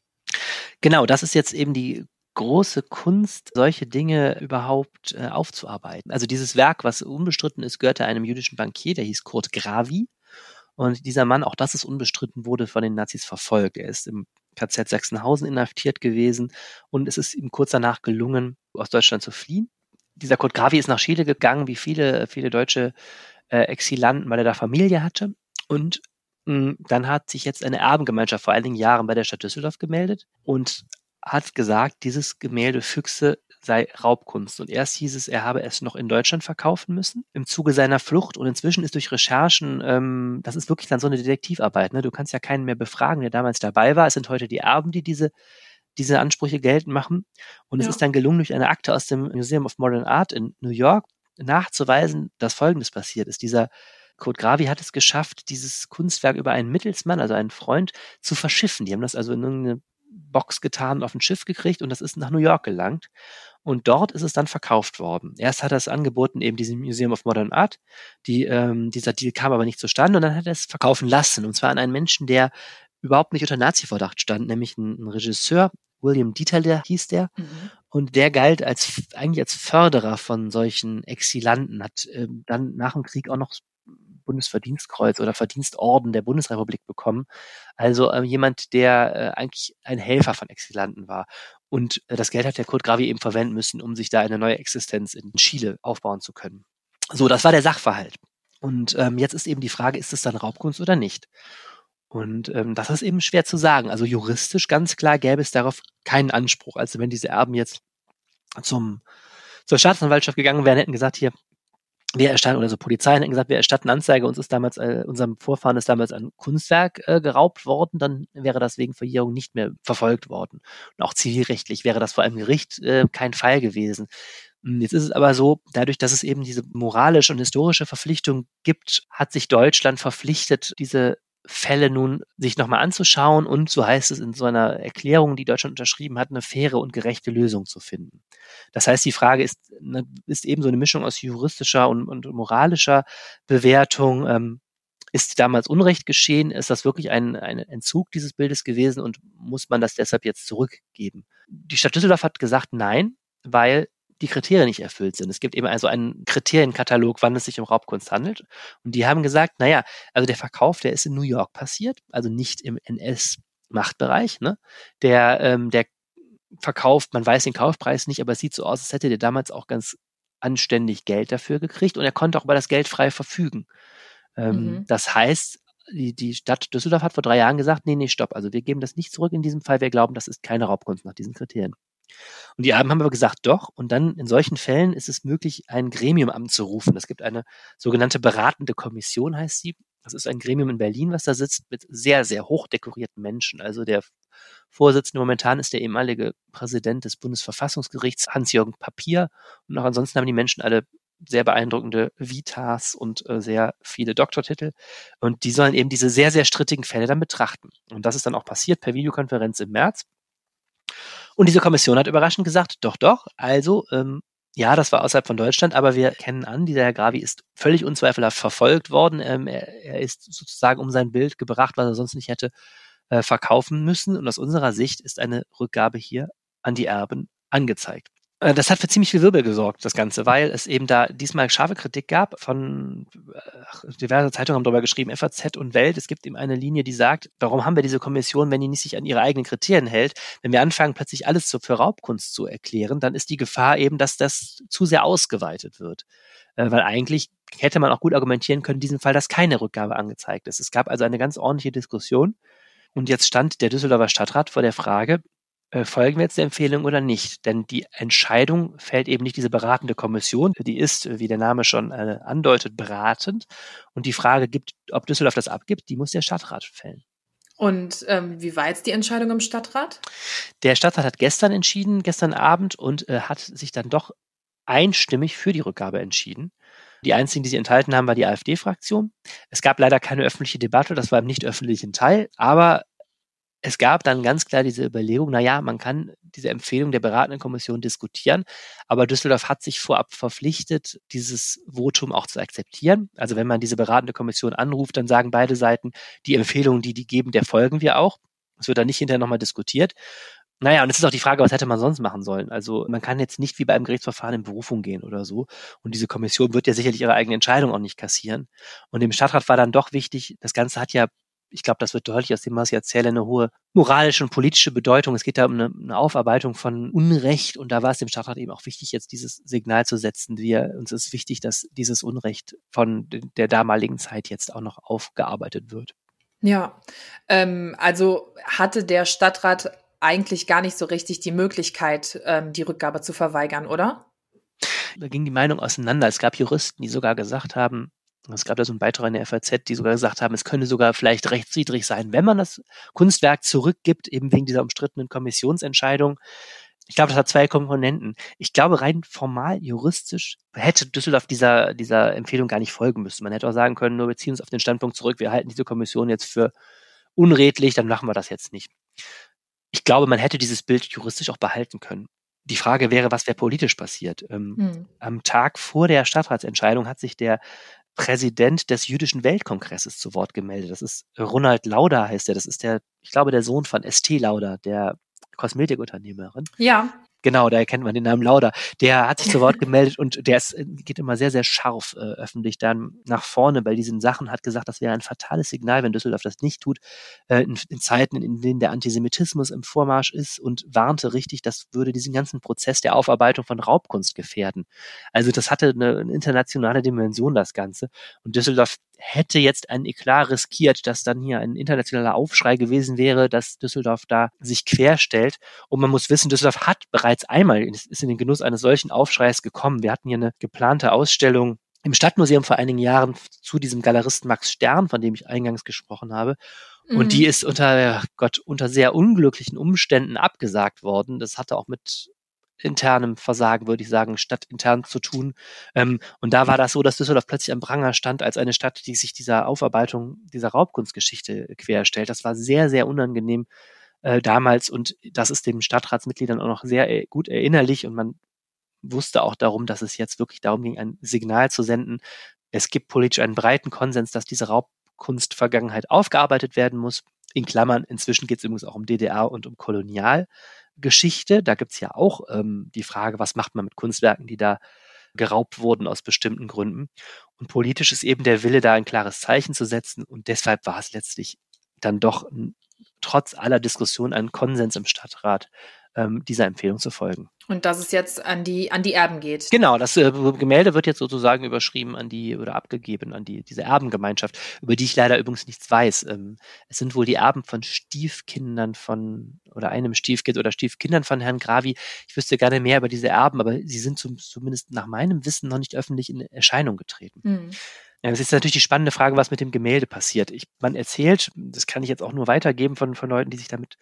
Speaker 2: Genau, das ist jetzt eben die große Kunst, solche Dinge überhaupt äh, aufzuarbeiten. Also dieses Werk, was unbestritten ist, gehörte einem jüdischen Bankier, der hieß Kurt Gravi. Und dieser Mann, auch das ist unbestritten, wurde von den Nazis verfolgt. Er ist im KZ Sachsenhausen inhaftiert gewesen und es ist ihm kurz danach gelungen, aus Deutschland zu fliehen. Dieser Kurt Gravi ist nach Chile gegangen, wie viele, viele deutsche äh, Exilanten, weil er da Familie hatte. Und mh, hm, dann hat sich jetzt eine Erbengemeinschaft vor einigen Jahren bei der Stadt Düsseldorf gemeldet und hat gesagt, dieses Gemälde Füchse sei Raubkunst. Und erst hieß es, er habe es noch in Deutschland verkaufen müssen im Zuge seiner Flucht. Und inzwischen ist durch Recherchen, ähm, das ist wirklich dann so eine Detektivarbeit. Ne? Du kannst ja keinen mehr befragen, der damals dabei war. Es sind heute die Erben, die diese diese Ansprüche geltend machen. Und ja. es ist dann gelungen, durch eine Akte aus dem Museum of Modern Art in New York nachzuweisen, dass Folgendes passiert ist. Dieser Code Gravi hat es geschafft, dieses Kunstwerk über einen Mittelsmann, also einen Freund, zu verschiffen. Die haben das also in irgendeine Box getan und auf ein Schiff gekriegt und das ist nach New York gelangt. Und dort ist es dann verkauft worden. Erst hat er es angeboten, eben diesem Museum of Modern Art. Die, ähm, dieser Deal kam aber nicht zustande und dann hat er es verkaufen lassen. Und zwar an einen Menschen, der überhaupt nicht unter Nazi-Verdacht stand, nämlich ein, ein Regisseur, William Dieterle hieß der. Mhm. Und der galt als eigentlich als Förderer von solchen Exilanten, hat ähm, dann nach dem Krieg auch noch Bundesverdienstkreuz oder Verdienstorden der Bundesrepublik bekommen. Also äh, jemand, der äh, eigentlich ein Helfer von Exilanten war. Und äh, das Geld hat der Kurt Gravi eben verwenden müssen, um sich da eine neue Existenz in Chile aufbauen zu können. So, das war der Sachverhalt. Und ähm, jetzt ist eben die Frage, ist es dann Raubkunst oder nicht? Und ähm, das ist eben schwer zu sagen. Also juristisch ganz klar gäbe es darauf keinen Anspruch. Also wenn diese Erben jetzt zum, zur Staatsanwaltschaft gegangen wären, hätten gesagt, hier, wir erstatten, oder so Polizei hätten gesagt, wir erstatten Anzeige, uns ist damals, äh, unserem Vorfahren ist damals ein Kunstwerk äh, geraubt worden, dann wäre das wegen Verjährung nicht mehr verfolgt worden. Und auch zivilrechtlich wäre das vor einem Gericht äh, kein Fall gewesen. Hm, jetzt ist es aber so, dadurch, dass es eben diese moralische und historische Verpflichtung gibt, hat sich Deutschland verpflichtet, diese Fälle nun sich nochmal anzuschauen und, so heißt es in so einer Erklärung, die Deutschland unterschrieben hat, eine faire und gerechte Lösung zu finden. Das heißt, die Frage ist, ne, ist eben so eine Mischung aus juristischer und, und moralischer Bewertung. Ähm, ist damals Unrecht geschehen? Ist das wirklich ein, ein Entzug dieses Bildes gewesen und muss man das deshalb jetzt zurückgeben? Die Stadt Düsseldorf hat gesagt, nein, weil die Kriterien nicht erfüllt sind. Es gibt eben also einen Kriterienkatalog, wann es sich um Raubkunst handelt. Und die haben gesagt, naja, also der Verkauf, der ist in New York passiert, also nicht im NS-Machtbereich. Ne? Der, ähm, der verkauft, man weiß den Kaufpreis nicht, aber es sieht so aus, als hätte der damals auch ganz anständig Geld dafür gekriegt und er konnte auch über das Geld frei verfügen. Ähm, mhm. Das heißt, die, die Stadt Düsseldorf hat vor drei Jahren gesagt, nee, nee, stopp, also wir geben das nicht zurück in diesem Fall, wir glauben, das ist keine Raubkunst nach diesen Kriterien. Und die Erben haben aber gesagt, doch. Und dann in solchen Fällen ist es möglich, ein Gremium anzurufen. Es gibt eine sogenannte beratende Kommission, heißt sie. Das ist ein Gremium in Berlin, was da sitzt mit sehr, sehr hoch dekorierten Menschen. Also der Vorsitzende momentan ist der ehemalige Präsident des Bundesverfassungsgerichts, Hans-Jürgen Papier. Und auch ansonsten haben die Menschen alle sehr beeindruckende Vitas und äh, sehr viele Doktortitel. Und die sollen eben diese sehr, sehr strittigen Fälle dann betrachten. Und das ist dann auch passiert per Videokonferenz im März. Und diese Kommission hat überraschend gesagt, doch, doch, also ähm, ja, das war außerhalb von Deutschland, aber wir kennen an, dieser Herr Gravi ist völlig unzweifelhaft verfolgt worden. Ähm, er, er, ist sozusagen um sein Bild gebracht, was er sonst nicht hätte äh, verkaufen müssen. Und aus unserer Sicht ist eine Rückgabe hier an die Erben angezeigt. Äh, das hat für ziemlich viel Wirbel gesorgt, das Ganze, weil es eben da diesmal scharfe Kritik gab von ach, diverse Zeitungen haben darüber geschrieben, FAZ und Welt. Es gibt eben eine Linie, die sagt, warum haben wir diese Kommission, wenn die nicht sich an ihre eigenen Kriterien hält? Wenn wir anfangen, plötzlich alles für Raubkunst zu erklären, dann ist die Gefahr eben, dass das zu sehr ausgeweitet wird. Äh, weil eigentlich hätte man auch gut argumentieren können, in diesem Fall, dass keine Rückgabe angezeigt ist. Es gab also eine ganz ordentliche Diskussion. Und jetzt stand der Düsseldorfer Stadtrat vor der Frage, äh, folgen wir jetzt der Empfehlung oder nicht? Denn die Entscheidung fällt eben nicht diese beratende Kommission, die ist, wie der Name schon äh, andeutet, beratend. Und die Frage gibt, ob Düsseldorf das abgibt, die muss der Stadtrat fällen.
Speaker 1: Und ähm, wie war jetzt die Entscheidung im Stadtrat?
Speaker 2: Der Stadtrat hat gestern entschieden, gestern Abend, und äh, hat sich dann doch einstimmig für die Rückgabe entschieden. Die einzigen, die sie enthalten haben, war die AfD-Fraktion. Es gab leider keine öffentliche Debatte, das war im nicht öffentlichen Teil, aber es gab dann ganz klar diese Überlegung, na ja, man kann diese Empfehlung der beratenden Kommission diskutieren, aber Düsseldorf hat sich vorab verpflichtet, dieses Votum auch zu akzeptieren. Also wenn man diese beratende Kommission anruft, dann sagen beide Seiten, die Empfehlungen, die die geben, der folgen wir auch. Es wird dann nicht hinterher nochmal diskutiert. Naja, und es ist auch die Frage, was hätte man sonst machen sollen? Also man kann jetzt nicht wie beim Gerichtsverfahren in Berufung gehen oder so. Und diese Kommission wird ja sicherlich ihre eigene Entscheidung auch nicht kassieren. Und dem Stadtrat war dann doch wichtig, das Ganze hat ja ich glaube, das wird deutlich aus dem, was ich erzähle, eine hohe moralische und politische Bedeutung. Es geht da um eine, eine, Aufarbeitung von Unrecht und da war es dem Stadtrat eben auch wichtig, jetzt dieses Signal zu setzen. Wir, uns ist wichtig, dass dieses Unrecht von der damaligen Zeit jetzt auch noch aufgearbeitet wird.
Speaker 1: Ja, ähm, also hatte der Stadtrat eigentlich gar nicht so richtig die Möglichkeit, ähm, die Rückgabe zu verweigern, oder?
Speaker 2: Da ging die Meinung auseinander. Es gab Juristen, die sogar gesagt haben, es gab da so einen Beitrag in der FAZ, die sogar gesagt haben, es könne sogar vielleicht rechtswidrig sein, wenn man das Kunstwerk zurückgibt, eben wegen dieser umstrittenen Kommissionsentscheidung. Ich glaube, das hat zwei Komponenten. Ich glaube, rein formal, juristisch hätte Düsseldorf dieser, dieser Empfehlung gar nicht folgen müssen. Man hätte auch sagen können, nur wir ziehen uns auf den Standpunkt zurück, wir halten diese Kommission jetzt für unredlich, dann machen wir das jetzt nicht. Ich glaube, man hätte dieses Bild juristisch auch behalten können. Die Frage wäre, was wäre politisch passiert? Ähm, hm. Am Tag vor der Stadtratsentscheidung hat sich der Präsident des Jüdischen Weltkongresses zu Wort gemeldet. Das ist Ronald Lauder heißt er. Das ist der, ich glaube, der Sohn von ST Lauder, der Kosmetikunternehmerin.
Speaker 1: Ja.
Speaker 2: Genau, da erkennt man den Namen Lauda. Der hat sich zu Wort gemeldet und der ist, geht immer sehr, sehr scharf äh, öffentlich dann nach vorne bei diesen Sachen, hat gesagt, das wäre ein fatales Signal, wenn Düsseldorf das nicht tut, äh, in, in, Zeiten, in denen der Antisemitismus im Vormarsch ist und warnte richtig, das würde diesen ganzen Prozess der Aufarbeitung von Raubkunst gefährden. Also das hatte eine, eine internationale Dimension, das Ganze. Und Düsseldorf hätte jetzt ein Eklat riskiert, dass dann hier ein internationaler Aufschrei gewesen wäre, dass Düsseldorf da sich querstellt. Und man muss wissen, Düsseldorf hat bereits einmal, ist in den Genuss eines solchen Aufschreis gekommen. Wir hatten hier eine geplante Ausstellung im Stadtmuseum vor einigen Jahren zu diesem Galeristen Max Stern, von dem ich eingangs gesprochen habe. Und mhm. die ist unter, Gott, unter sehr unglücklichen Umständen abgesagt worden. Das hatte auch mit internem Versagen, würde ich sagen, statt intern zu tun. Ähm, und da war das so, dass Düsseldorf plötzlich am Pranger stand als eine Stadt, die sich dieser Aufarbeitung dieser Raubkunstgeschichte querstellt. Das war sehr, sehr unangenehm äh, damals und das ist den Stadtratsmitgliedern auch noch sehr äh, gut erinnerlich und man wusste auch darum, dass es jetzt wirklich darum ging, ein Signal zu senden. Es gibt politisch einen breiten Konsens, dass diese Raubkunstvergangenheit aufgearbeitet werden muss. In Klammern, inzwischen geht es übrigens auch um DDR und um Kolonial. Geschichte. Da gibt's ja auch ähm, die Frage, was macht man mit Kunstwerken, die da geraubt wurden aus bestimmten Gründen. Und politisch ist eben der Wille, da ein klares Zeichen zu setzen. Und deshalb war es letztlich dann doch trotz aller Diskussion ein Konsens im Stadtrat, ähm, dieser Empfehlung zu folgen.
Speaker 1: Und dass es jetzt an die, an die Erben geht.
Speaker 2: Genau, das äh, Gemälde wird jetzt sozusagen überschrieben an die oder abgegeben an die, diese Erbengemeinschaft, über die ich leider übrigens nichts weiß. Ähm, es sind wohl die Erben von Stiefkindern von oder einem Stiefkind oder Stiefkindern von Herrn Gravi. Ich wüsste gerne mehr über diese Erben, aber sie sind zum, zumindest nach meinem Wissen noch nicht öffentlich in Erscheinung getreten. Mhm. Das ist natürlich die spannende Frage, was mit dem Gemälde passiert. Ich, man erzählt, das kann ich jetzt auch nur weitergeben von, von Leuten, die sich damit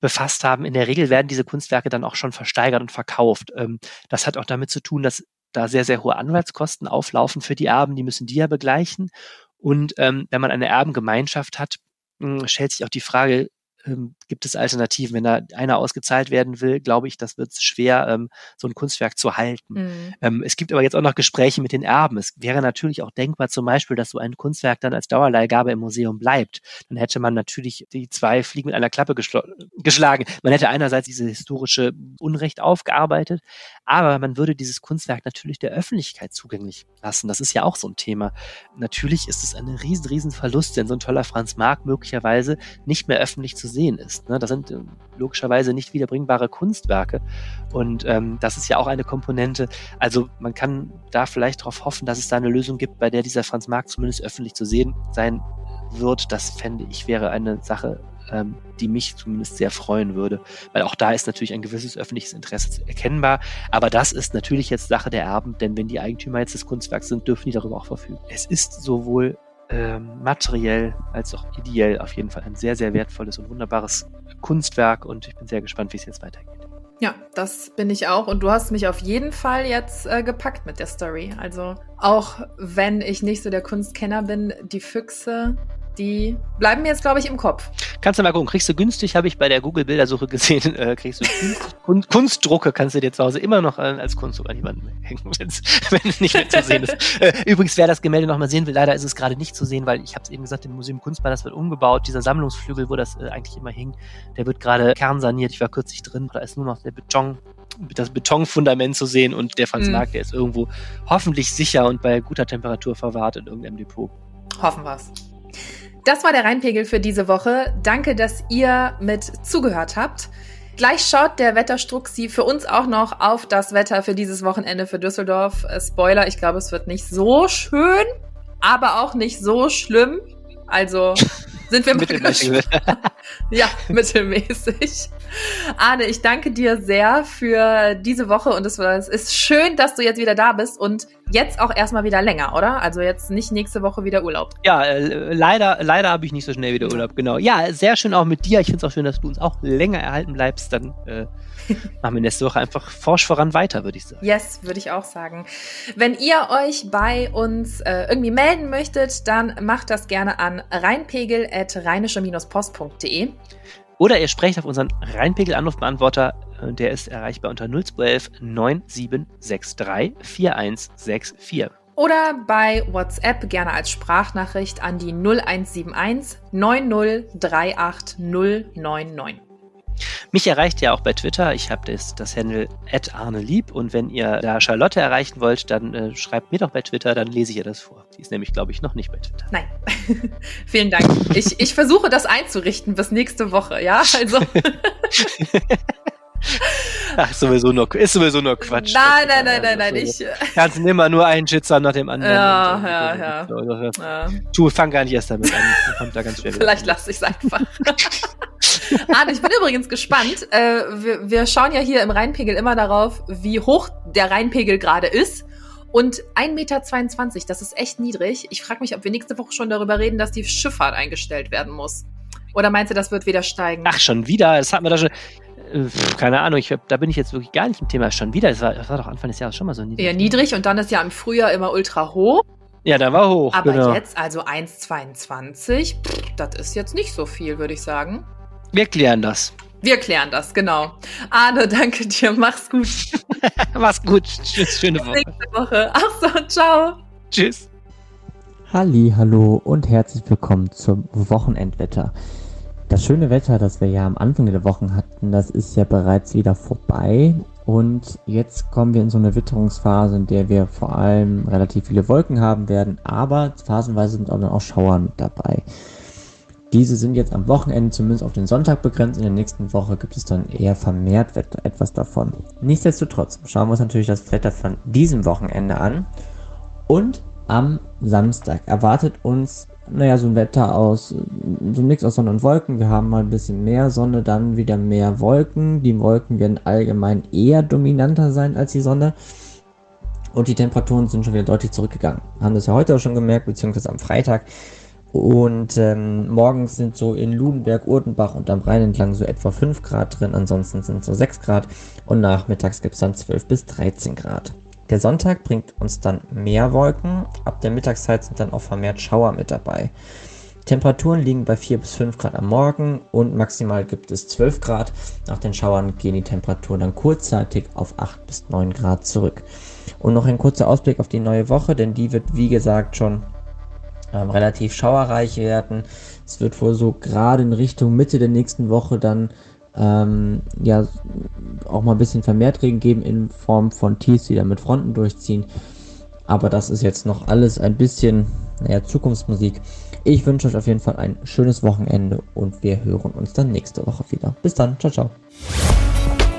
Speaker 2: befasst haben. In der Regel werden diese Kunstwerke dann auch schon versteigert und verkauft. Ähm, das hat auch damit zu tun, dass da sehr, sehr hohe Anwaltskosten auflaufen für die Erben. Die müssen die ja begleichen. Und ähm, wenn man eine Erbengemeinschaft hat, hm, stellt sich auch die Frage, ähm, gibt es Alternativen. Wenn da einer ausgezahlt werden will, glaube ich, das wird schwer, ähm, so ein Kunstwerk zu halten. Mhm. Ähm, es gibt aber jetzt auch noch Gespräche mit den Erben. Es wäre natürlich auch denkbar zum Beispiel, dass so ein Kunstwerk dann als Dauerleihgabe im Museum bleibt. Dann hätte man natürlich die zwei Fliegen mit einer Klappe geschlagen. Man hätte einerseits diese historische Unrecht aufgearbeitet, aber man würde dieses Kunstwerk natürlich der Öffentlichkeit zugänglich lassen. Das ist ja auch so ein Thema. Natürlich ist es ein riesen, riesen Verlust, wenn so ein toller Franz Marc möglicherweise nicht mehr öffentlich zu sehen ist. Ne? Das sind äh, logischerweise nicht wiederbringbare Kunstwerke. Und ähm, das ist ja auch eine Komponente. Also man kann da vielleicht darauf hoffen, dass es da eine Lösung gibt, bei der dieser Franz Marc zumindest öffentlich zu sehen sein wird. Das fände ich wäre eine Sache, ähm, die mich zumindest sehr freuen würde. Weil auch da ist natürlich ein gewisses öffentliches Interesse erkennbar. Aber das ist natürlich jetzt Sache der Erben, denn wenn die Eigentümer jetzt des Kunstwerks sind, dürfen die darüber auch verfügen. Es ist sowohl ähm, materiell als auch ideell auf jeden Fall ein sehr, sehr wertvolles und wunderbares Kunstwerk und ich bin sehr gespannt, wie es jetzt weitergeht.
Speaker 1: Ja, das bin ich auch. Und du hast mich auf jeden Fall jetzt äh, gepackt mit der Story. Also auch wenn ich nicht so der Kunstkenner bin, die Füchse die bleiben mir jetzt, glaube ich, im Kopf.
Speaker 2: Kannst du mal gucken, kriegst du günstig, habe ich bei der Google-Bildersuche gesehen, äh, kriegst du Kunst, Kunstdrucke, kannst du dir zu Hause immer noch äh, als Kunstdruck an jemanden hängen, wenn es nicht mehr zu sehen ist. Äh, übrigens, wer das Gemälde noch mal sehen will, leider ist es gerade nicht zu sehen, weil ich habe es eben gesagt, im Museum Kunstball, das wird umgebaut. Dieser Sammlungsflügel, wo das äh, eigentlich immer hing, der wird gerade kernsaniert. Ich war kürzlich drin, da ist nur noch der Beton das Betonfundament zu sehen und der Franz mhm. Marc, der ist irgendwo hoffentlich sicher und bei guter Temperatur verwahrt in irgendeinem Depot.
Speaker 1: Hoffen wir's. Das war der Rheinpegel für diese Woche. Danke, dass ihr mit zugehört habt. Gleich schaut der Wetterstruxi für uns auch noch auf das Wetter für dieses Wochenende für Düsseldorf. Äh, Spoiler, ich glaube, es wird nicht so schön, aber auch nicht so schlimm. Also sind wir mittelmäßig. ja, mittelmäßig. Arne, ich danke dir sehr für diese Woche und es, war, es ist schön, dass du jetzt wieder da bist und jetzt auch erstmal wieder länger, oder? Also jetzt nicht nächste Woche wieder Urlaub.
Speaker 2: Ja, äh, leider, leider habe ich nicht so schnell wieder Urlaub, genau. Ja, sehr schön auch mit dir. Ich finde es auch schön, dass du uns auch länger erhalten bleibst. Dann äh, machen wir nächste Woche einfach forsch voran weiter, würde ich sagen.
Speaker 1: Yes, würde ich auch sagen. Wenn ihr euch bei uns äh, irgendwie melden möchtet, dann macht das gerne an rheinpegel.rheinische-post.de.
Speaker 2: Oder ihr sprecht auf unseren Rheinpegel-Anrufbeantworter, der ist erreichbar unter 0211 9763 4164.
Speaker 1: Oder bei WhatsApp gerne als Sprachnachricht an die 0171 9038 099.
Speaker 2: Mich erreicht ihr auch bei Twitter. Ich habe das, das Handle @arnelieb und wenn ihr da Charlotte erreichen wollt, dann äh, schreibt mir doch bei Twitter, dann lese ich ihr das vor. Die ist nämlich, glaube ich, noch nicht bei Twitter.
Speaker 1: Nein. Vielen Dank. Ich, ich versuche das einzurichten bis nächste Woche, ja? Also.
Speaker 2: Ach, sowieso nur, ist sowieso nur Quatsch.
Speaker 1: Nein, nein, nein, nein, nein, ich.
Speaker 2: Kannst immer nur einen Shitstorm nach dem anderen.
Speaker 1: Ja, ja, und,
Speaker 2: ja. Du, fang gar nicht erst damit an. Kommt da ganz schwer
Speaker 1: Vielleicht lasse ich es einfach. Arne, ich bin übrigens gespannt. Äh, wir, wir schauen ja hier im Rheinpegel immer darauf, wie hoch der Rheinpegel gerade ist. Und 1,22 Meter, das ist echt niedrig. Ich frage mich, ob wir nächste Woche schon darüber reden, dass die Schifffahrt eingestellt werden muss. Oder meinst du, das wird wieder steigen?
Speaker 2: Ach, schon wieder? Das hatten wir da schon. Äh, keine Ahnung, ich, da bin ich jetzt wirklich gar nicht im Thema. Schon wieder, das war, das war doch Anfang des Jahres schon mal so
Speaker 1: niedrig. Ja, niedrig und dann ist ja im Frühjahr immer ultra hoch.
Speaker 2: Ja, da war hoch.
Speaker 1: Aber genau. jetzt, also 1,22, das ist jetzt nicht so viel, würde ich sagen.
Speaker 2: Wir klären das.
Speaker 1: Wir klären das, genau. Arne, danke dir. Mach's gut.
Speaker 2: Mach's gut. Tschüss, schöne Woche.
Speaker 1: Nächste Woche. Ach so, ciao.
Speaker 2: Tschüss.
Speaker 4: Halli, hallo und herzlich willkommen zum Wochenendwetter. Das schöne Wetter, das wir ja am Anfang der Wochen hatten, das ist ja bereits wieder vorbei. Und jetzt kommen wir in so eine Witterungsphase, in der wir vor allem relativ viele Wolken haben werden, aber phasenweise sind auch dann auch Schauer mit dabei. Diese sind jetzt am Wochenende zumindest auf den Sonntag begrenzt. In der nächsten Woche gibt es dann eher vermehrt etwas davon. Nichtsdestotrotz schauen wir uns natürlich das Wetter von diesem Wochenende an. Und am Samstag erwartet uns naja, so ein Wetter aus, so nichts aus Sonne und Wolken. Wir haben mal ein bisschen mehr Sonne, dann wieder mehr Wolken. Die Wolken werden allgemein eher dominanter sein als die Sonne. Und die Temperaturen sind schon wieder deutlich zurückgegangen. Haben das ja heute auch schon gemerkt, beziehungsweise am Freitag. Und ähm, morgens sind so in Ludenberg, Urtenbach und am Rhein entlang so etwa 5 Grad drin, ansonsten sind so 6 Grad und nachmittags gibt es dann 12 bis 13 Grad. Der Sonntag bringt uns dann mehr Wolken. Ab der Mittagszeit sind dann auch vermehrt Schauer mit dabei. Temperaturen liegen bei 4 bis 5 Grad am Morgen und maximal gibt es 12 Grad. Nach den Schauern gehen die Temperaturen dann kurzzeitig auf 8 bis 9 Grad zurück. Und noch ein kurzer Ausblick auf die neue Woche, denn die wird wie gesagt schon ähm, relativ schauerreich werden. Es wird wohl so gerade in Richtung Mitte der nächsten Woche dann ähm, ja auch mal ein bisschen vermehrt Regen geben in Form von Tiefs, die dann mit Fronten durchziehen. Aber das ist jetzt noch alles ein bisschen, naja, Zukunftsmusik. Ich wünsche euch auf jeden Fall ein schönes Wochenende und wir hören uns dann nächste Woche wieder. Bis dann, ciao, ciao.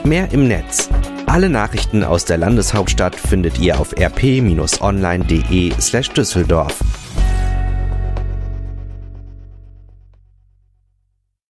Speaker 3: Mehr im Netz. Alle Nachrichten aus der Landeshauptstadt findet ihr auf rp-online.de slash Düsseldorf.